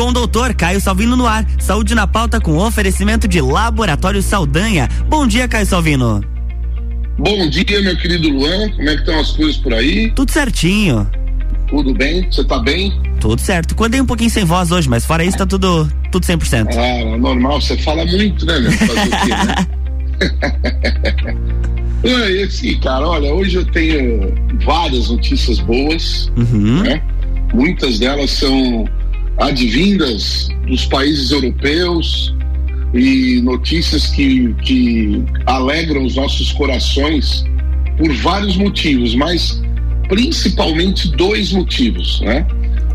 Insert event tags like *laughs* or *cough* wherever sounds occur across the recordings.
com o doutor Caio Salvino no ar. Saúde na pauta com oferecimento de Laboratório Saldanha. Bom dia, Caio Salvino. Bom dia, meu querido Luan. Como é que estão as coisas por aí? Tudo certinho. Tudo bem? Você tá bem? Tudo certo. Acordei um pouquinho sem voz hoje, mas fora isso tá tudo, tudo 100%. Ah, normal. Você fala muito, né, meu? Fazer o quê, né? *laughs* É, assim, cara, olha, hoje eu tenho várias notícias boas, uhum. né? Muitas delas são advindas dos países europeus e notícias que, que alegram os nossos corações por vários motivos, mas principalmente dois motivos, né?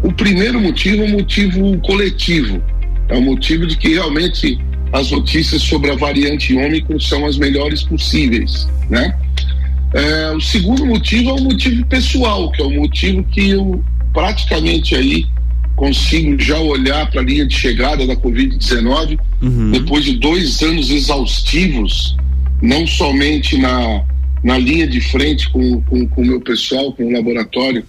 O primeiro motivo é um motivo coletivo, é o motivo de que realmente as notícias sobre a variante Ômicron são as melhores possíveis, né? É, o segundo motivo é um motivo pessoal, que é um motivo que eu praticamente aí consigo já olhar para a linha de chegada da Covid-19 uhum. depois de dois anos exaustivos, não somente na, na linha de frente com, com, com o meu pessoal, com o laboratório,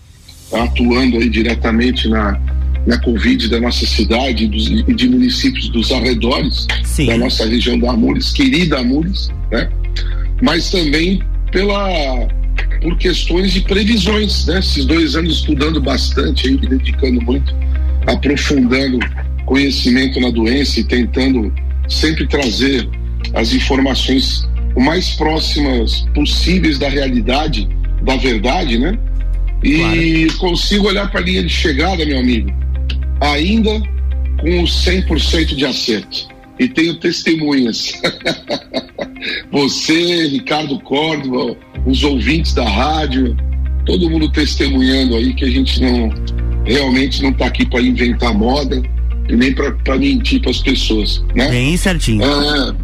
atuando aí diretamente na, na Covid da nossa cidade e de municípios dos arredores Sim. da nossa região da Amures, querida Amures, né? Mas também pela por questões de previsões, né? Esses dois anos estudando bastante, aí, dedicando muito, aprofundando conhecimento na doença e tentando sempre trazer as informações o mais próximas possíveis da realidade, da verdade, né? E claro. consigo olhar para a linha de chegada, meu amigo, ainda com 100% de acerto. E tenho testemunhas. *laughs* Você, Ricardo Córdoba, os ouvintes da rádio, todo mundo testemunhando aí que a gente não realmente não está aqui para inventar moda e nem para mentir para as pessoas, né? Bem certinho. É,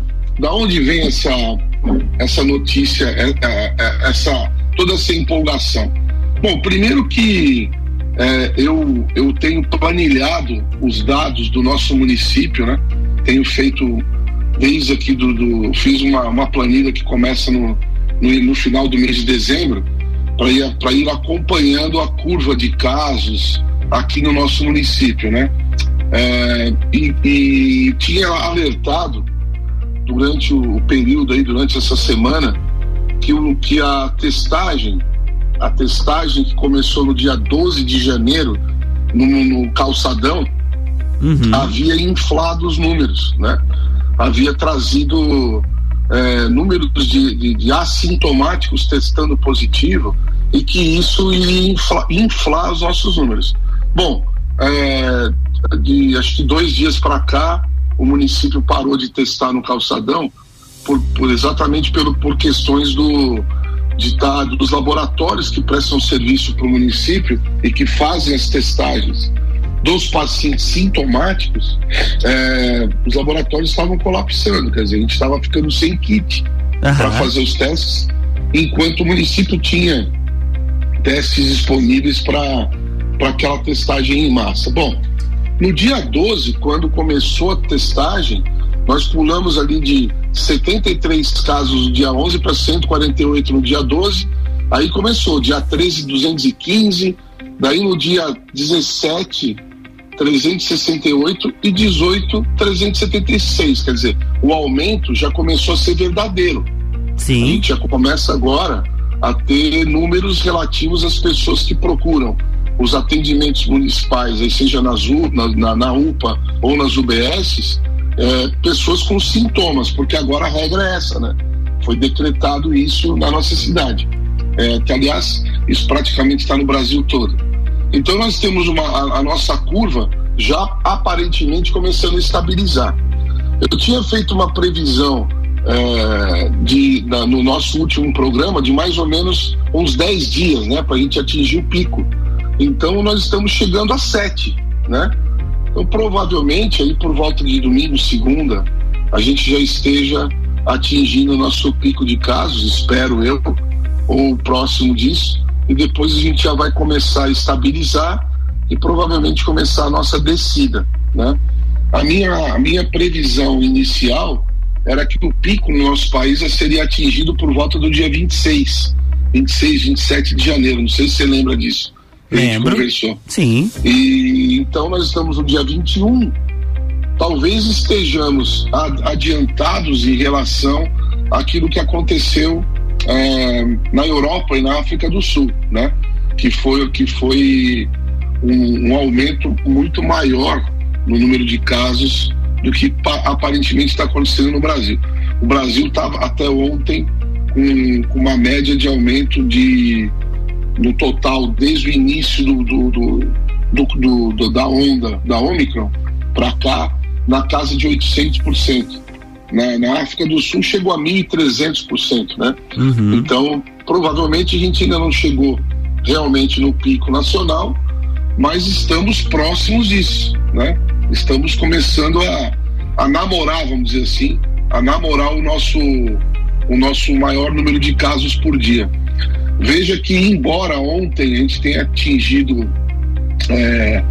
da onde vem essa essa notícia, é, é, essa toda essa empolgação? Bom, primeiro que é, eu, eu tenho planilhado os dados do nosso município, né? Tenho feito desde aqui do, do fiz uma, uma planilha que começa no, no, final do mês de dezembro para ir, ir acompanhando a curva de casos aqui no nosso município, né? É, e, e, tinha alertado durante o, o período aí, durante essa semana, que, o, que a testagem a testagem que começou no dia 12 de janeiro no, no calçadão uhum. havia inflado os números, né? Havia trazido é, números de, de, de, assintomáticos testando positivo e que isso ia infla, inflar os nossos números. Bom, é, de acho que dois dias para cá o município parou de testar no calçadão por, por exatamente pelo, por questões do de tá, dos laboratórios que prestam serviço para o município e que fazem as testagens dos pacientes sintomáticos, é, os laboratórios estavam colapsando, quer dizer, a gente estava ficando sem kit uhum. para fazer os testes, enquanto o município tinha testes disponíveis para aquela testagem em massa. Bom, no dia 12, quando começou a testagem, nós pulamos ali de 73 casos no dia 11 para 148 no dia 12. Aí começou, dia 13, 215. Daí no dia 17, 368 e 18, 376. Quer dizer, o aumento já começou a ser verdadeiro. Sim. A gente já começa agora a ter números relativos às pessoas que procuram os atendimentos municipais, aí seja nas, na, na, na UPA ou nas UBSs, é, pessoas com sintomas, porque agora a regra é essa, né? Foi decretado isso na nossa cidade. É, que, aliás, isso praticamente está no Brasil todo. Então, nós temos uma, a, a nossa curva já aparentemente começando a estabilizar. Eu tinha feito uma previsão é, de, na, no nosso último programa de mais ou menos uns 10 dias, né, para a gente atingir o pico. Então, nós estamos chegando a 7, né? Então, provavelmente, aí por volta de domingo, segunda, a gente já esteja atingindo o nosso pico de casos, espero eu, ou próximo disso, e depois a gente já vai começar a estabilizar e provavelmente começar a nossa descida, né? A minha, a minha previsão inicial era que o pico no nosso país seria atingido por volta do dia 26, 26, 27 de janeiro, não sei se você lembra disso. Lembro. Sim. E então nós estamos no dia 21. Talvez estejamos adiantados em relação àquilo que aconteceu é, na Europa e na África do Sul, né? Que foi que foi um, um aumento muito maior no número de casos do que pa- aparentemente está acontecendo no Brasil. O Brasil estava até ontem com, com uma média de aumento de no total desde o início do, do- do- do- da onda da Omicron para cá na casa de 800%. Na, na África do Sul chegou a 1.300%, né? Uhum. Então, provavelmente a gente ainda não chegou realmente no pico nacional, mas estamos próximos disso, né? Estamos começando a, a namorar, vamos dizer assim, a namorar o nosso, o nosso maior número de casos por dia. Veja que, embora ontem a gente tenha atingido é,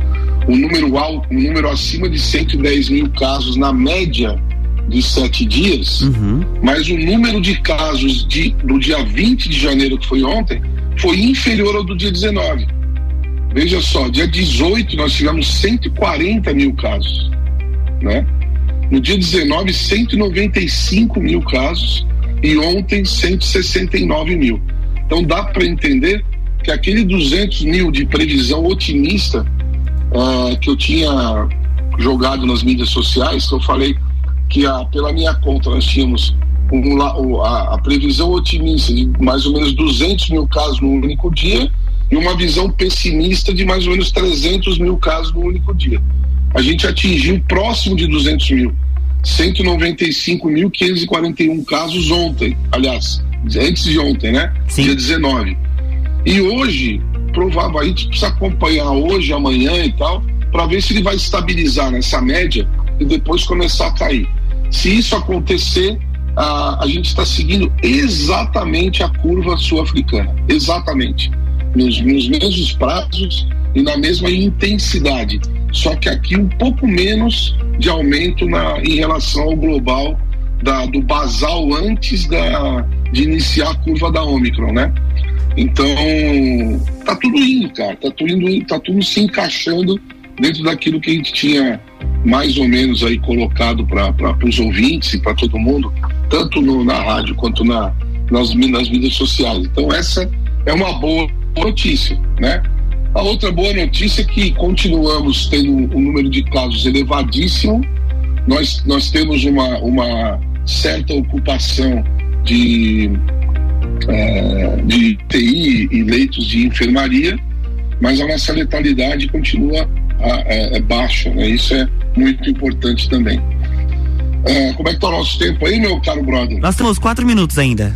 um número alto, um número acima de 110 mil casos na média de sete dias, Uhum. mas o número de casos de, do dia 20 de janeiro, que foi ontem, foi inferior ao do dia 19. Veja só, dia 18 nós tivemos 140 mil casos, né? No dia 19, 195 mil casos e ontem 169 mil. Então dá para entender que aquele 200 mil de previsão otimista ah, que eu tinha jogado nas mídias sociais, que eu falei que a, pela minha conta nós tínhamos um a, a previsão otimista de mais ou menos 200 mil casos no único dia e uma visão pessimista de mais ou menos 300 mil casos no único dia. A gente atingiu próximo de 200 mil, 195.541 casos ontem, aliás, antes de ontem, né? Sim. Dia 19. E hoje, provável, a gente precisa acompanhar hoje, amanhã e tal, para ver se ele vai estabilizar nessa média e depois começar a cair. Se isso acontecer, a, a gente está seguindo exatamente a curva sul-africana, exatamente, nos, nos mesmos prazos e na mesma intensidade. Só que aqui um pouco menos de aumento na, em relação ao global da, do basal antes da, de iniciar a curva da Omicron, né? Então, tá tudo indo, cara. Tá tudo, indo, tá tudo se encaixando dentro daquilo que a gente tinha mais ou menos aí colocado para os ouvintes e para todo mundo, tanto no, na rádio quanto na, nas, nas mídias sociais. Então, essa é uma boa notícia, né? A outra boa notícia é que continuamos tendo um número de casos elevadíssimo. Nós, nós temos uma, uma certa ocupação de é, de TI e leitos de enfermaria, mas a nossa letalidade continua é, é baixa, né? Isso é muito importante também. É, como é que tá o nosso tempo aí, meu caro brother? Nós temos quatro minutos ainda.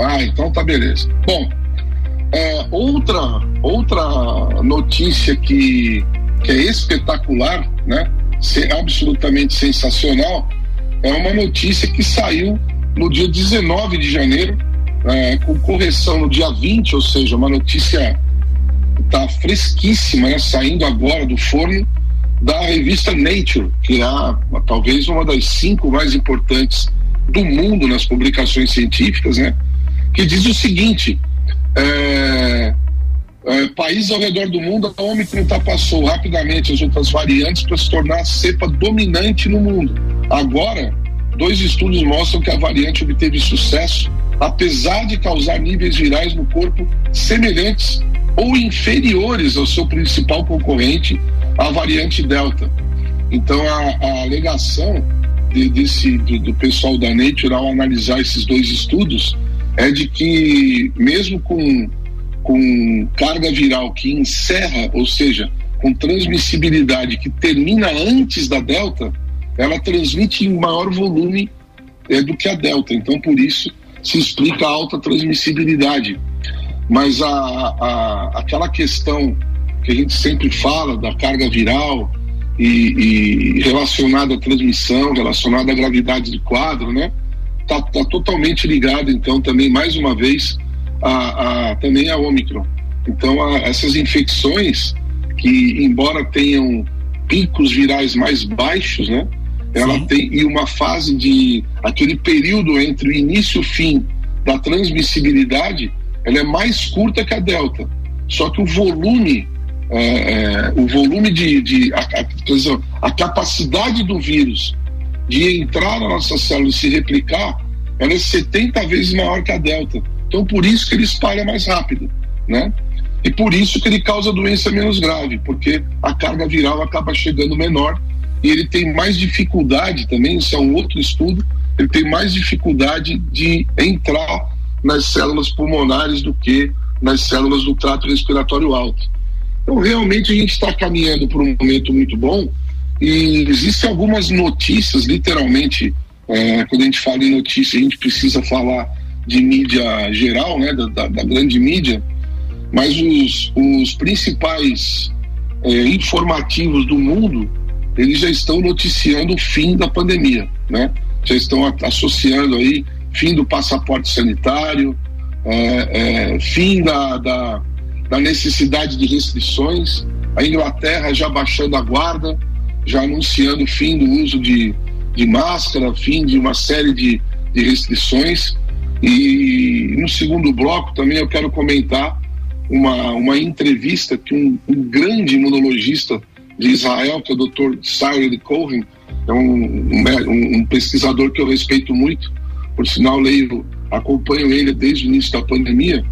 Ah, então tá beleza. Bom, é, outra outra notícia que, que é espetacular, né? Se- absolutamente sensacional, é uma notícia que saiu no dia 19 de janeiro, é, com correção no dia 20, ou seja, uma notícia está fresquíssima, né, saindo agora do forno, da revista Nature, que é a, talvez uma das cinco mais importantes do mundo nas publicações científicas, né, que diz o seguinte: é, é, países ao redor do mundo, a Omicron ultrapassou rapidamente as outras variantes para se tornar a cepa dominante no mundo. Agora, dois estudos mostram que a variante obteve sucesso, apesar de causar níveis virais no corpo semelhantes ou inferiores ao seu principal concorrente, a variante Delta. Então, a, a alegação de- desse, do, do pessoal da Nature ao analisar esses dois estudos é de que, mesmo com, com carga viral que encerra, ou seja, com transmissibilidade que termina antes da Delta, ela transmite em maior volume é, do que a Delta. Então, por isso, se explica a alta transmissibilidade. Mas a, a, aquela questão que a gente sempre fala da carga viral e, e relacionada à transmissão, relacionada à gravidade do quadro, né? Tá, tá totalmente ligado, então, também, mais uma vez, a, a, também a Omicron. Então, a, essas infecções que, embora tenham picos virais mais baixos, né? Ela Sim. tem e uma fase de aquele período entre o início e o fim da transmissibilidade, ela é mais curta que a delta. Só que o volume, é, é, o volume de, de a, a, a, capacidade do vírus de entrar na nossa célula e se replicar, ela é 70 vezes maior que a delta. Então por isso que ele espalha mais rápido, né? E por isso que ele causa doença menos grave, porque a carga viral acaba chegando menor e ele tem mais dificuldade também, isso é um outro estudo, ele tem mais dificuldade de entrar nas células pulmonares do que nas células do trato respiratório alto. Então, realmente, a gente está caminhando por um momento muito bom e existem algumas notícias, literalmente, é, quando a gente fala em notícia, a gente precisa falar de mídia geral, né, da, da, da grande mídia, mas os, os principais é, informativos do mundo, eles já estão noticiando o fim da pandemia, né? Já estão associando aí fim do passaporte sanitário, é, é, fim da, da, da, necessidade de restrições, a Inglaterra já baixando a guarda, já anunciando fim do uso de, de máscara, fim de uma série de, de restrições. E no segundo bloco também eu quero comentar uma, uma entrevista que um, um grande imunologista de Israel, que é o Dr. Cyril Cohen, é um, um, um pesquisador que eu respeito muito, por sinal leio, acompanho ele desde o início da pandemia,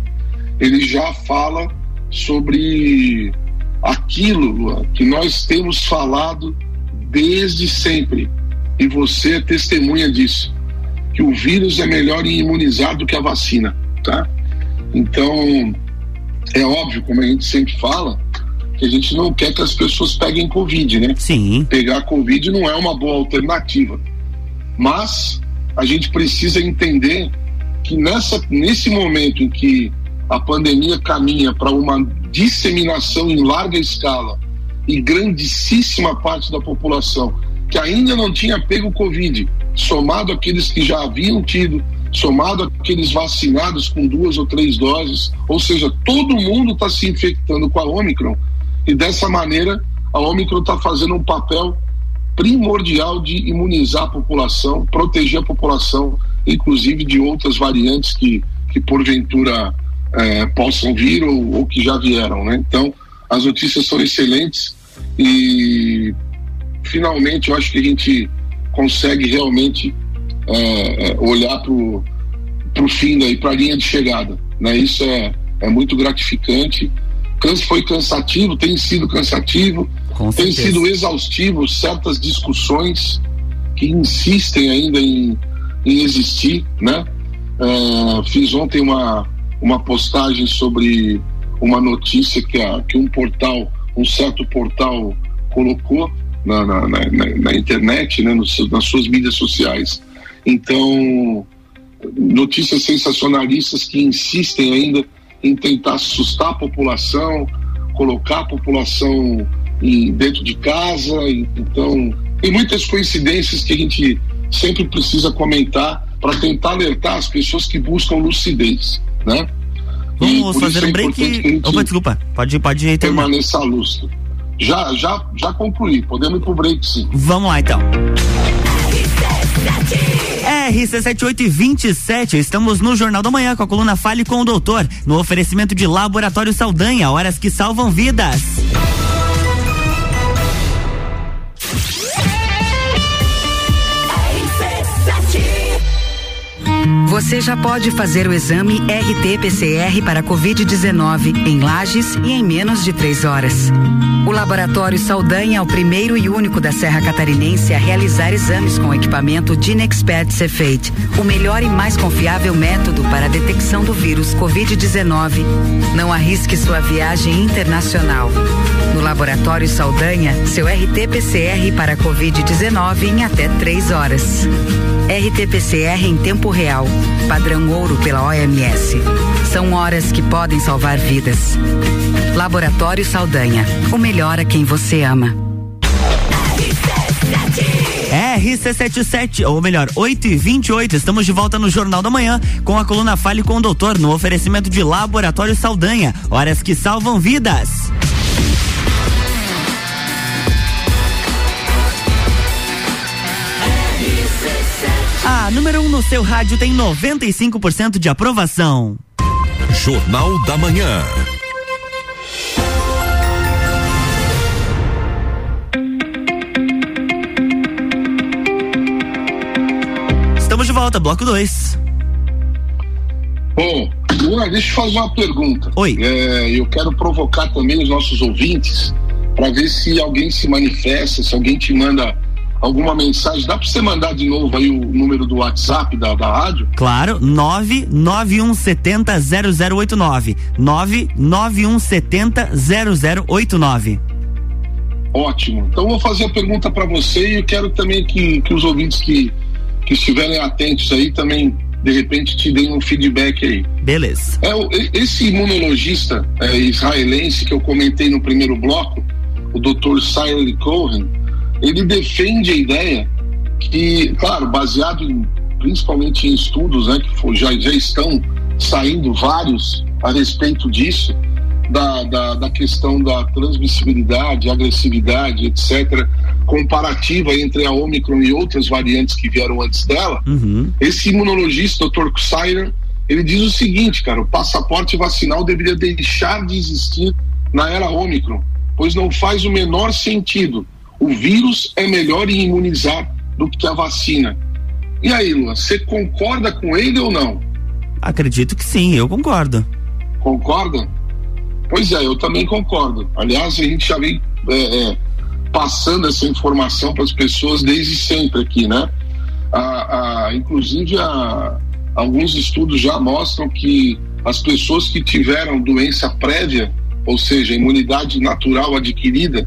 ele já fala sobre aquilo que nós temos falado desde sempre, e você é testemunha disso, que o vírus é melhor imunizar do que a vacina, tá? Então, é óbvio, como a gente sempre fala, que a gente não quer que as pessoas peguem Covid, né? Sim. Pegar Covid não é uma boa alternativa. Mas a gente precisa entender que nessa, nesse momento em que a pandemia caminha para uma disseminação em larga escala e grandíssima parte da população que ainda não tinha pego Covid, somado aqueles que já haviam tido, somado aqueles vacinados com duas ou três doses, ou seja, todo mundo está se infectando com a Omicron e dessa maneira a Omicron está fazendo um papel primordial de imunizar a população, proteger a população, inclusive de outras variantes que, que porventura é, possam vir ou, ou, que já vieram. Né? Então, as notícias são excelentes e finalmente eu acho que a gente consegue realmente é, é olhar para o fim daí, para a linha de chegada. Né? Isso é, é muito gratificante. Foi cansativo, tem sido cansativo, com Tem certeza. sido exaustivo certas discussões que insistem ainda em, em existir, né? Uh, fiz ontem uma, uma postagem sobre uma notícia que, a, que um portal, um certo portal colocou na, na, na, na internet, né, nos, nas suas mídias sociais. Então, notícias sensacionalistas que insistem ainda em tentar assustar a população, colocar a população em, dentro de casa. Então, tem muitas coincidências que a gente sempre precisa comentar para tentar alertar as pessoas que buscam lucidez, né? Vamos fazer um é break. Opa, desculpa, pode, pode ir Permaneça lúcido. Já, já, já concluí. Podemos ir pro break, sim. Vamos lá, então. RC7827, estamos no Jornal da Manhã com a coluna Fale com o Doutor, no oferecimento de Laboratório Saldanha, horas que salvam vidas. Você já pode fazer o exame RT-PCR para Covid-19 em Lages e em menos de três horas. O Laboratório Saldanha é o primeiro e único da Serra Catarinense a realizar exames com equipamento Dinexpert Cefate, o melhor e mais confiável método para a detecção do vírus Covid-19. Não arrisque sua viagem internacional. No Laboratório Saldanha, seu RT-PCR para Covid-19 em até três horas. RT-PCR em tempo real, padrão ouro pela OMS. São horas que podem salvar vidas. Laboratório Saldanha, o melhor a quem você ama. RC77, ou melhor, 8 e 28 estamos de volta no Jornal da Manhã com a coluna Fale com o Doutor no oferecimento de Laboratório Saldanha. Horas que salvam vidas. A número 1 um no seu rádio tem 95% de aprovação. Jornal da Manhã. Estamos de volta, bloco 2. Bom, Luan, deixa eu fazer uma pergunta. Oi. É, eu quero provocar também os nossos ouvintes para ver se alguém se manifesta, se alguém te manda alguma mensagem. Dá para você mandar de novo aí o número do WhatsApp da, da rádio? Claro, 99170 0089. 99170 0089. Ótimo. Então vou fazer a pergunta para você e eu quero também que, que os ouvintes que, que estiverem atentos aí também de repente te deem um feedback aí. Beleza. É, esse imunologista é, israelense que eu comentei no primeiro bloco, o Dr. Cyril Cohen, ele defende a ideia que, claro, baseado em, principalmente em estudos, né, que já, já estão saindo vários a respeito disso, da, da, da questão da transmissibilidade, agressividade, etc., comparativa entre a Omicron e outras variantes que vieram antes dela, uhum. esse imunologista, Dr. Kusayer, ele diz o seguinte, cara, o passaporte vacinal deveria deixar de existir na era Omicron, pois não faz o menor sentido. O vírus é melhor em imunizar do que a vacina. E aí, Lua, você concorda com ele ou não? Acredito que sim, eu concordo. Concorda? Pois é, eu também concordo. Aliás, a gente já vem é, é, passando essa informação para as pessoas desde sempre aqui, né? A, a, inclusive, a, alguns estudos já mostram que as pessoas que tiveram doença prévia, ou seja, imunidade natural adquirida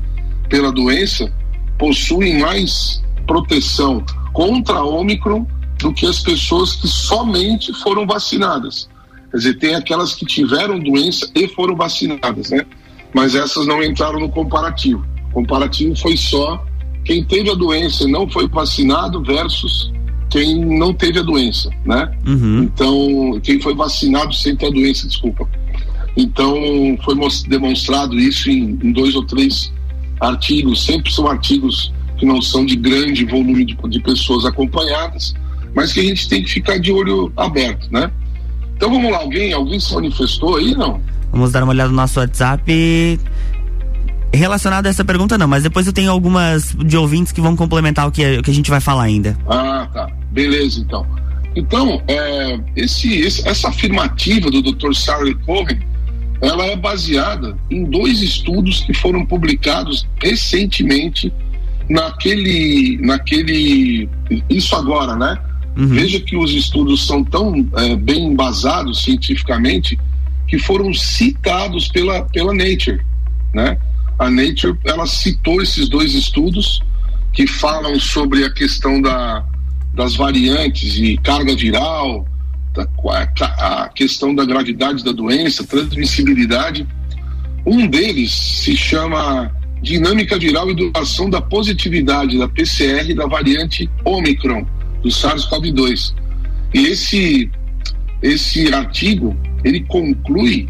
pela doença, possuem mais proteção contra a Omicron do que as pessoas que somente foram vacinadas. Quer dizer, tem aquelas que tiveram doença e foram vacinadas, né? Mas essas não entraram no comparativo. O comparativo foi só quem teve a doença e não foi vacinado versus quem não teve a doença, né? Uhum. Então, quem foi vacinado sem ter a doença, desculpa. Então, foi demonstrado isso em, em dois ou três artigos. Sempre são artigos que não são de grande volume de, de pessoas acompanhadas, mas que a gente tem que ficar de olho aberto, né? Então vamos lá, alguém, alguém se manifestou aí, não? Vamos dar uma olhada no nosso WhatsApp. Relacionado a essa pergunta, não, mas depois eu tenho algumas de ouvintes que vão complementar o que, o que a gente vai falar ainda. Ah, tá. Beleza, então. Então, é, esse, esse, essa afirmativa do Dr. Sarah Cohen, ela é baseada em dois estudos que foram publicados recentemente naquele, naquele, isso agora, né? Uhum. Veja que os estudos são tão é, bem embasados cientificamente que foram citados pela, pela Nature, né? A Nature, ela citou esses dois estudos que falam sobre a questão da, das variantes e carga viral, a questão da gravidade da doença, transmissibilidade. Um deles se chama Dinâmica Viral e Duração da Positividade da PCR da variante Omicron do SARS-CoV-2. E esse, esse artigo, ele conclui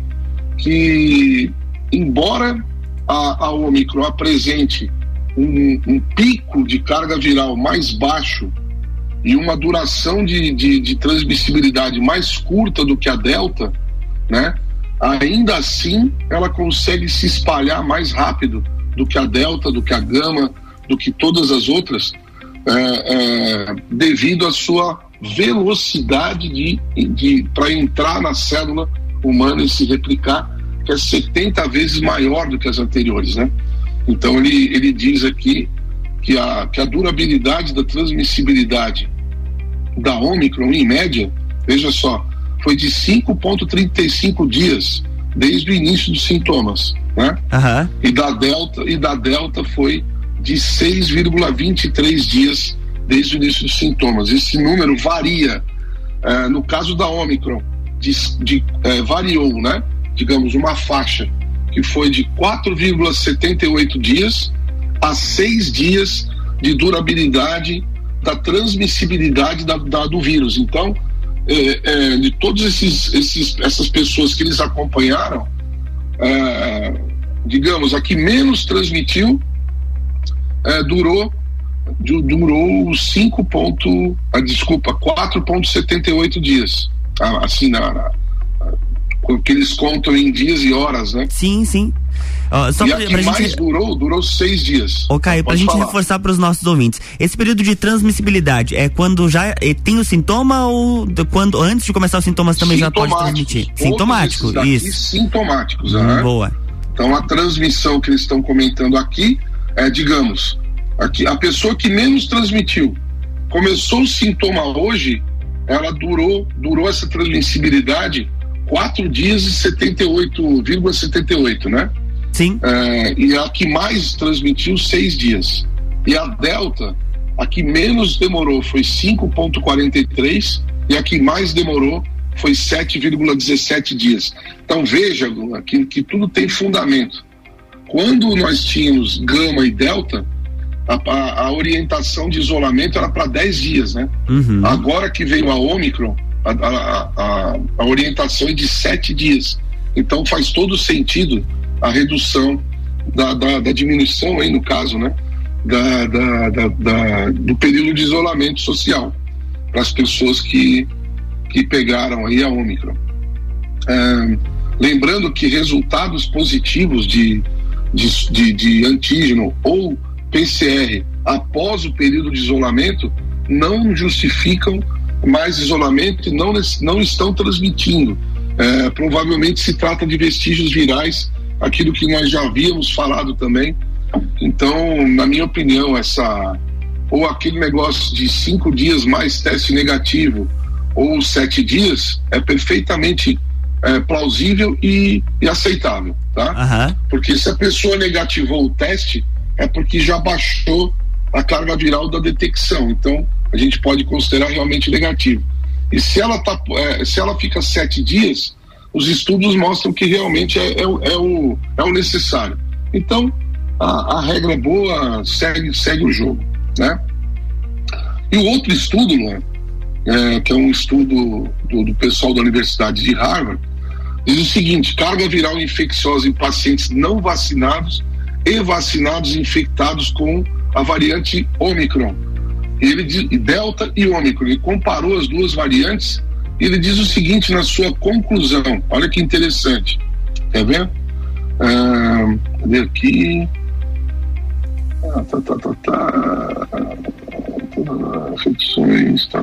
que, embora a, a Omicron apresente um, um, pico de carga viral mais baixo e uma duração de, de, de transmissibilidade mais curta do que a Delta, né? ainda assim ela consegue se espalhar mais rápido do que a Delta, do que a Gama, do que todas as outras, é, é, devido à sua velocidade de, de para entrar na célula humana e se replicar, que é 70 vezes maior do que as anteriores, né? Então ele, ele diz aqui que a, que a durabilidade da transmissibilidade da Omicron, em média, veja só, foi de 5,35 dias desde o início dos sintomas, né? Uhum. E da Delta e da Delta foi de 6,23 dias desde o início dos sintomas. Esse número varia. É, no caso da Omicron, de, de, é, variou, né? Digamos, uma faixa que foi de 4,78 dias a 6 dias de durabilidade da transmissibilidade da, da do vírus. Então, é, é, de todas esses, esses, essas pessoas que eles acompanharam, é, digamos, a que menos transmitiu é, durou durou 5 ponto, ah, desculpa, 4.78 dias. Ah, assim, na, na, que eles contam em dias e horas, né? Sim, sim. Uh, só e pra, a que pra mais gente... durou, durou seis dias. Ô, Caio, pra gente falar. reforçar para os nossos ouvintes, esse período de transmissibilidade é quando já eh, tem o sintoma ou quando antes de começar os sintomas também já pode transmitir? Sintomático, isso. Sintomáticos, hum, Boa. Então a transmissão que eles estão comentando aqui é, digamos, aqui, a pessoa que menos transmitiu começou o sintoma hoje, ela durou, durou essa transmissibilidade quatro dias e 78,78, né? Sim. É, e a que mais transmitiu seis dias. E a Delta, a que menos demorou foi 5,43 e a que mais demorou foi 7,17 dias. Então veja, que, que tudo tem fundamento. Quando nós tínhamos gama e delta, a, a, a orientação de isolamento era para 10 dias, né? Uhum. Agora que veio a Omicron, a, a, a, orientação é de 7 dias. Então faz todo sentido a redução da, da, da diminuição aí no caso, né? Da, da, da, do período de isolamento social para as pessoas que, que pegaram aí a Omicron. É, lembrando que resultados positivos de, de, de, de antígeno ou PCR após o período de isolamento não justificam mais isolamento e não, não estão transmitindo. É, provavelmente se trata de vestígios virais, aquilo que nós já havíamos falado também. Então, na minha opinião, essa ou aquele negócio de cinco dias mais teste negativo ou sete dias é perfeitamente é, plausível e, e, aceitável, tá? Uhum. Porque se a pessoa negativou o teste, é porque já baixou a carga viral da detecção. Então, a gente pode considerar realmente negativo. E se ela, tá, é, se ela fica sete dias, os estudos mostram que realmente é, é, é o, é o necessário. Então, a, a, regra é boa, segue, segue o jogo, né? E o outro estudo, é, que é um estudo do, do pessoal da Universidade de Harvard, diz o seguinte: carga viral infecciosa em pacientes não vacinados e vacinados infectados com a variante Omicron. Ele diz, Delta e Omicron. Ele comparou as duas variantes ele diz o seguinte na sua conclusão. Olha que interessante. Quer ver? Ah, cadê aqui? Ah, tá, tá, tá, tá. Infecções, tá.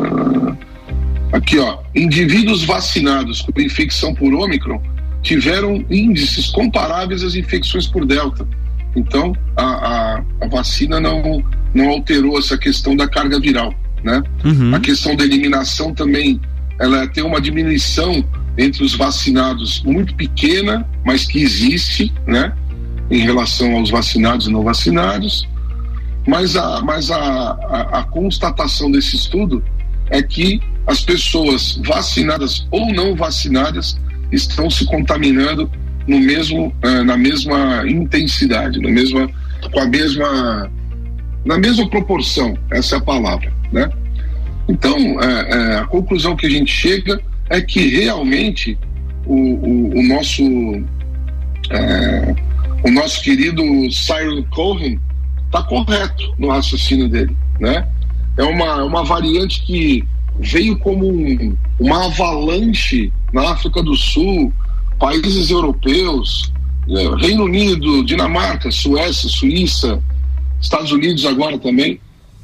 Aqui, ó, indivíduos vacinados com infecção por Ômicron tiveram índices comparáveis às infecções por Delta. Então, a, a, a vacina não, não alterou essa questão da carga viral, né? Uhum. A questão da eliminação também, ela tem uma diminuição entre os vacinados muito pequena, mas que existe, né? Em relação aos vacinados e não vacinados. Mas a, mas a, a, a constatação desse estudo é que as pessoas vacinadas ou não vacinadas estão se contaminando no mesmo, uh, na mesma intensidade, na mesma, com a mesma, na mesma proporção, essa é a palavra, né? Então, uh, uh, a conclusão que a gente chega é que realmente o, o, o nosso o nosso querido Cyril Cohen está correto no raciocínio dele, né? É uma, uma variante que veio como um, uma avalanche na África do Sul, países europeus, né, Reino Unido, Dinamarca, Suécia, Suíça, Estados Unidos agora também,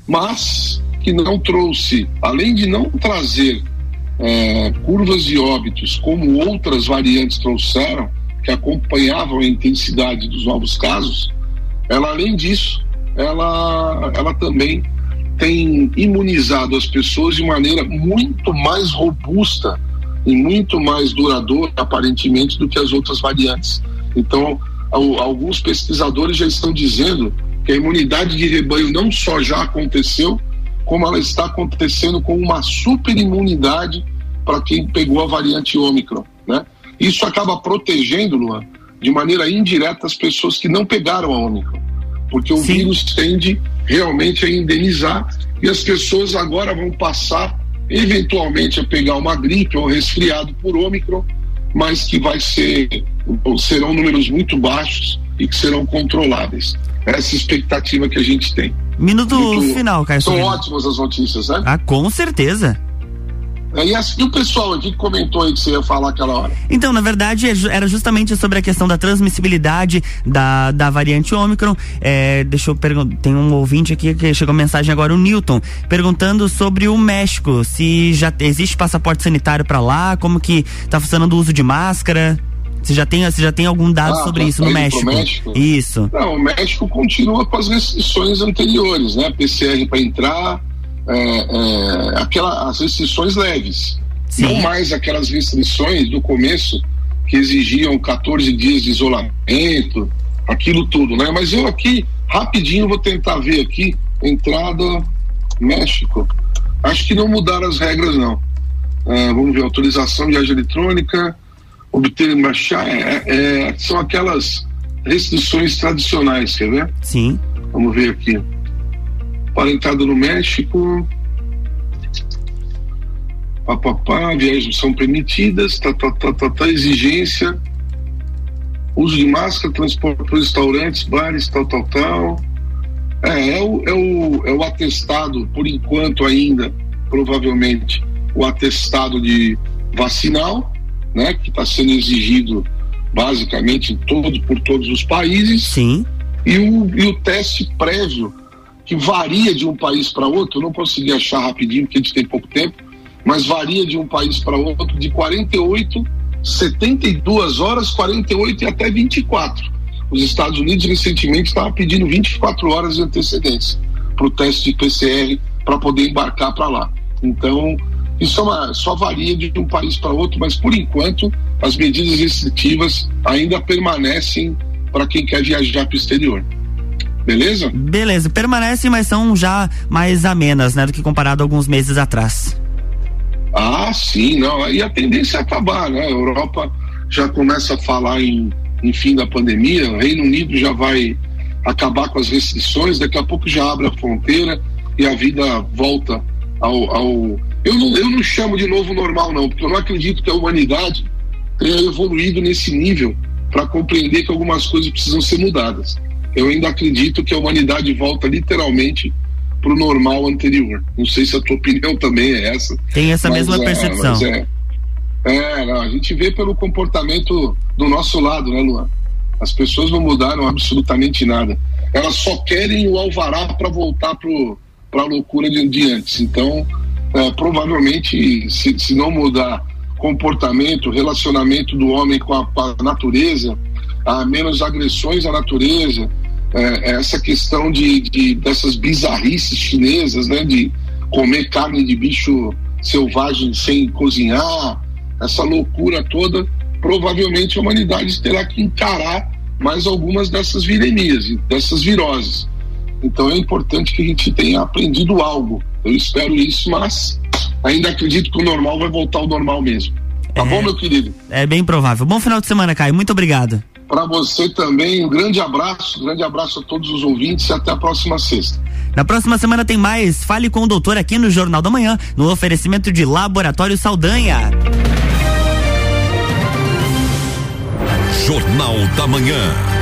mas que não trouxe, além de não trazer é, curvas de óbitos como outras variantes trouxeram, que acompanhavam a intensidade dos novos casos, ela além disso, ela, ela também tem imunizado as pessoas de maneira muito mais robusta e muito mais duradoura, aparentemente, do que as outras variantes. Então, alguns pesquisadores já estão dizendo que a imunidade de rebanho não só já aconteceu, como ela está acontecendo com uma super imunidade para quem pegou a variante Ômicron, né? Isso acaba protegendo, Luan, de maneira indireta as pessoas que não pegaram a Ômicron, porque o Sim. vírus tende realmente a indenizar e as pessoas agora vão passar eventualmente a pegar uma gripe ou um resfriado por Ômicron, mas que vai ser serão números muito baixos e que serão controláveis. Essa é expectativa que a gente tem. Minuto muito, final, Caio. São ótimas as notícias, né? Ah, com certeza. E, assim, e o pessoal aqui comentou aí que você ia falar aquela hora? Então, na verdade, é era justamente sobre a questão da transmissibilidade da, da variante Ômicron. É, deixa eu perguntar, tem um ouvinte aqui que chegou mensagem agora, o Newton, perguntando sobre o México, se já existe passaporte sanitário para lá, como que tá funcionando o uso de máscara. Você já tem, você já tem algum dado ah, sobre isso no México? México? Isso. Não, o México continua com as restrições anteriores, né? PCR para entrar, é, é, aquela, as restrições leves. Sim. Não mais aquelas restrições do começo que exigiam 14 dias de isolamento, aquilo tudo, né? Mas eu aqui, rapidinho, vou tentar ver aqui, entrada México. Acho que não mudaram as regras, não. É, vamos ver, autorização de viagem eletrônica, obter marchar, é, é, são aquelas restrições tradicionais, quer ver? Sim. Vamos ver aqui parentado no México. Papapá, viagens são permitidas, tá, tá, tá, tá, tá, exigência, uso de máscara, transporte para restaurantes, bares, tal, tal, tal. É, é o, é, o, é o atestado, por enquanto ainda, provavelmente, o atestado de vacinal, né, que está sendo exigido basicamente em todo, por todos os países. Sim. E o, e o teste prévio que varia de um país para outro, não consegui achar rapidinho porque a gente tem pouco tempo, mas varia de um país para outro de 48, 72 horas, 48 e até 24. Os Estados Unidos recentemente estavam pedindo 24 horas de antecedência para o teste de PCR para poder embarcar para lá. Então, isso é uma, só varia de um país para outro, mas por enquanto as medidas restritivas ainda permanecem para quem quer viajar para o exterior. Beleza? Beleza, permanecem, mas são já mais amenas, né, do que comparado a alguns meses atrás. Ah, sim, não. E a tendência é acabar, né? A Europa já começa a falar em, em fim da pandemia, o Reino Unido já vai acabar com as restrições, daqui a pouco já abre a fronteira e a vida volta ao. ao... Eu, não, eu não chamo de novo normal, não, porque eu não acredito que a humanidade tenha evoluído nesse nível para compreender que algumas coisas precisam ser mudadas eu ainda acredito que a humanidade volta literalmente para o normal anterior. Não sei se a tua *laughs* opinião também é essa. Tem essa mesma é, percepção. É, é não, a gente vê pelo comportamento do nosso lado, né, Luan? As pessoas não mudaram absolutamente nada. Elas só querem o alvará para voltar para a loucura de, de, antes. Então, é, provavelmente, se, se não mudar comportamento, relacionamento do homem com a, a natureza, a menos agressões à natureza, é, essa questão de, de, dessas bizarrices chinesas, né, de comer carne de bicho selvagem sem cozinhar, essa loucura toda, provavelmente a humanidade terá que encarar mais algumas dessas viremias, dessas viroses. Então é importante que a gente tenha aprendido algo. Eu espero isso, mas ainda acredito que o normal vai voltar ao normal mesmo. Tá é, bom, meu querido? É bem provável. Bom final de semana, Caio. Muito obrigado. Para você também, um grande abraço, um grande abraço a todos os ouvintes e até a próxima sexta. Na próxima semana tem mais. Fale com o doutor aqui no Jornal da Manhã, no oferecimento de Laboratório Saldanha. Jornal da Manhã.